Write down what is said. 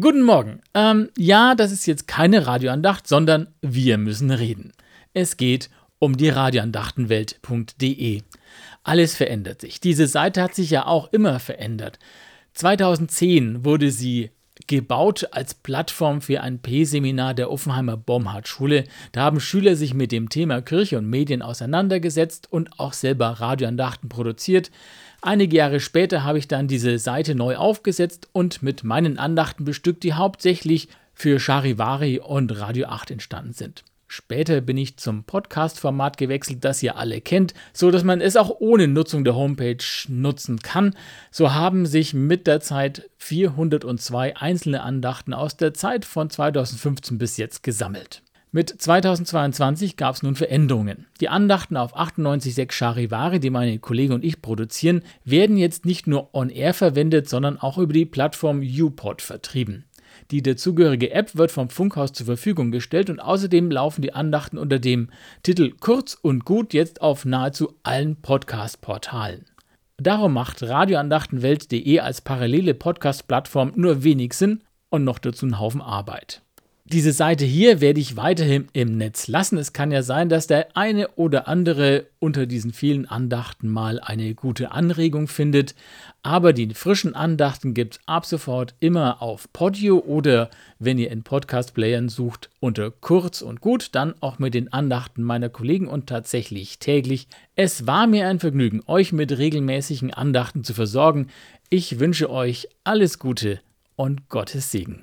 Guten Morgen. Ähm, ja, das ist jetzt keine Radioandacht, sondern wir müssen reden. Es geht um die Radioandachtenwelt.de. Alles verändert sich. Diese Seite hat sich ja auch immer verändert. 2010 wurde sie gebaut als Plattform für ein P-Seminar der Offenheimer Bomhardt-Schule. Da haben Schüler sich mit dem Thema Kirche und Medien auseinandergesetzt und auch selber Radioandachten produziert. Einige Jahre später habe ich dann diese Seite neu aufgesetzt und mit meinen Andachten bestückt, die hauptsächlich für Charivari und Radio 8 entstanden sind. Später bin ich zum Podcast-Format gewechselt, das ihr alle kennt, so dass man es auch ohne Nutzung der Homepage nutzen kann. So haben sich mit der Zeit 402 einzelne Andachten aus der Zeit von 2015 bis jetzt gesammelt. Mit 2022 gab es nun Veränderungen. Die Andachten auf 98.6 Charivari, die meine Kollegen und ich produzieren, werden jetzt nicht nur on-air verwendet, sondern auch über die Plattform UPod vertrieben. Die dazugehörige App wird vom Funkhaus zur Verfügung gestellt und außerdem laufen die Andachten unter dem Titel Kurz und Gut jetzt auf nahezu allen Podcast-Portalen. Darum macht Radioandachtenwelt.de als parallele Podcast-Plattform nur wenig Sinn und noch dazu einen Haufen Arbeit. Diese Seite hier werde ich weiterhin im Netz lassen. Es kann ja sein, dass der eine oder andere unter diesen vielen Andachten mal eine gute Anregung findet. Aber die frischen Andachten gibt es ab sofort immer auf Podio oder wenn ihr in Podcast-Playern sucht unter kurz und gut, dann auch mit den Andachten meiner Kollegen und tatsächlich täglich. Es war mir ein Vergnügen, euch mit regelmäßigen Andachten zu versorgen. Ich wünsche euch alles Gute und Gottes Segen.